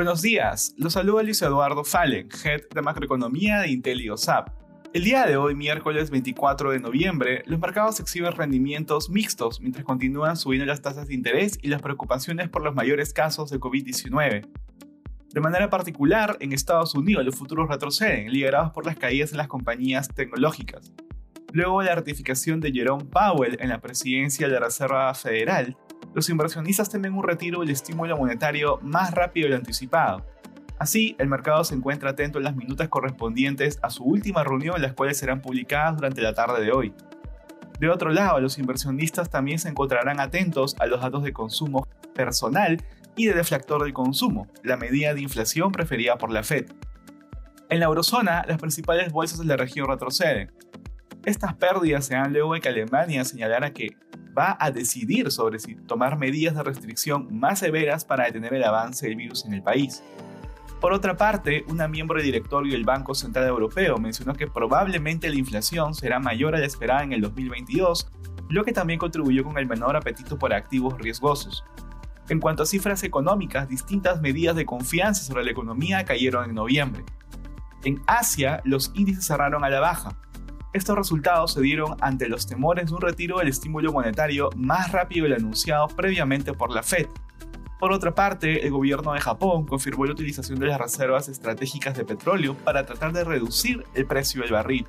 Buenos días, los saluda Luis Eduardo Fallen, Head de Macroeconomía de IntelioSAP. El día de hoy, miércoles 24 de noviembre, los mercados exhiben rendimientos mixtos mientras continúan subiendo las tasas de interés y las preocupaciones por los mayores casos de COVID-19. De manera particular, en Estados Unidos los futuros retroceden, liderados por las caídas en las compañías tecnológicas. Luego de la ratificación de Jerome Powell en la presidencia de la Reserva Federal, los inversionistas temen un retiro del estímulo monetario más rápido de lo anticipado. Así, el mercado se encuentra atento en las minutas correspondientes a su última reunión, las cuales serán publicadas durante la tarde de hoy. De otro lado, los inversionistas también se encontrarán atentos a los datos de consumo personal y de deflactor del consumo, la medida de inflación preferida por la Fed. En la eurozona, las principales bolsas de la región retroceden. Estas pérdidas se dan luego de que Alemania señalara que va a decidir sobre si tomar medidas de restricción más severas para detener el avance del virus en el país. Por otra parte, una miembro del directorio del Banco Central Europeo mencionó que probablemente la inflación será mayor a la esperada en el 2022, lo que también contribuyó con el menor apetito por activos riesgosos. En cuanto a cifras económicas, distintas medidas de confianza sobre la economía cayeron en noviembre. En Asia, los índices cerraron a la baja. Estos resultados se dieron ante los temores de un retiro del estímulo monetario más rápido del anunciado previamente por la Fed. Por otra parte, el gobierno de Japón confirmó la utilización de las reservas estratégicas de petróleo para tratar de reducir el precio del barril.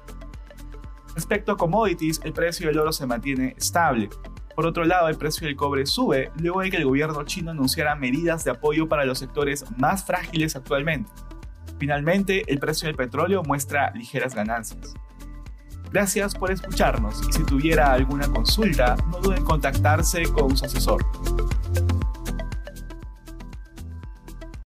Respecto a commodities, el precio del oro se mantiene estable, por otro lado, el precio del cobre sube luego de que el gobierno chino anunciara medidas de apoyo para los sectores más frágiles actualmente. Finalmente, el precio del petróleo muestra ligeras ganancias. Gracias por escucharnos y si tuviera alguna consulta, no duden en contactarse con su asesor.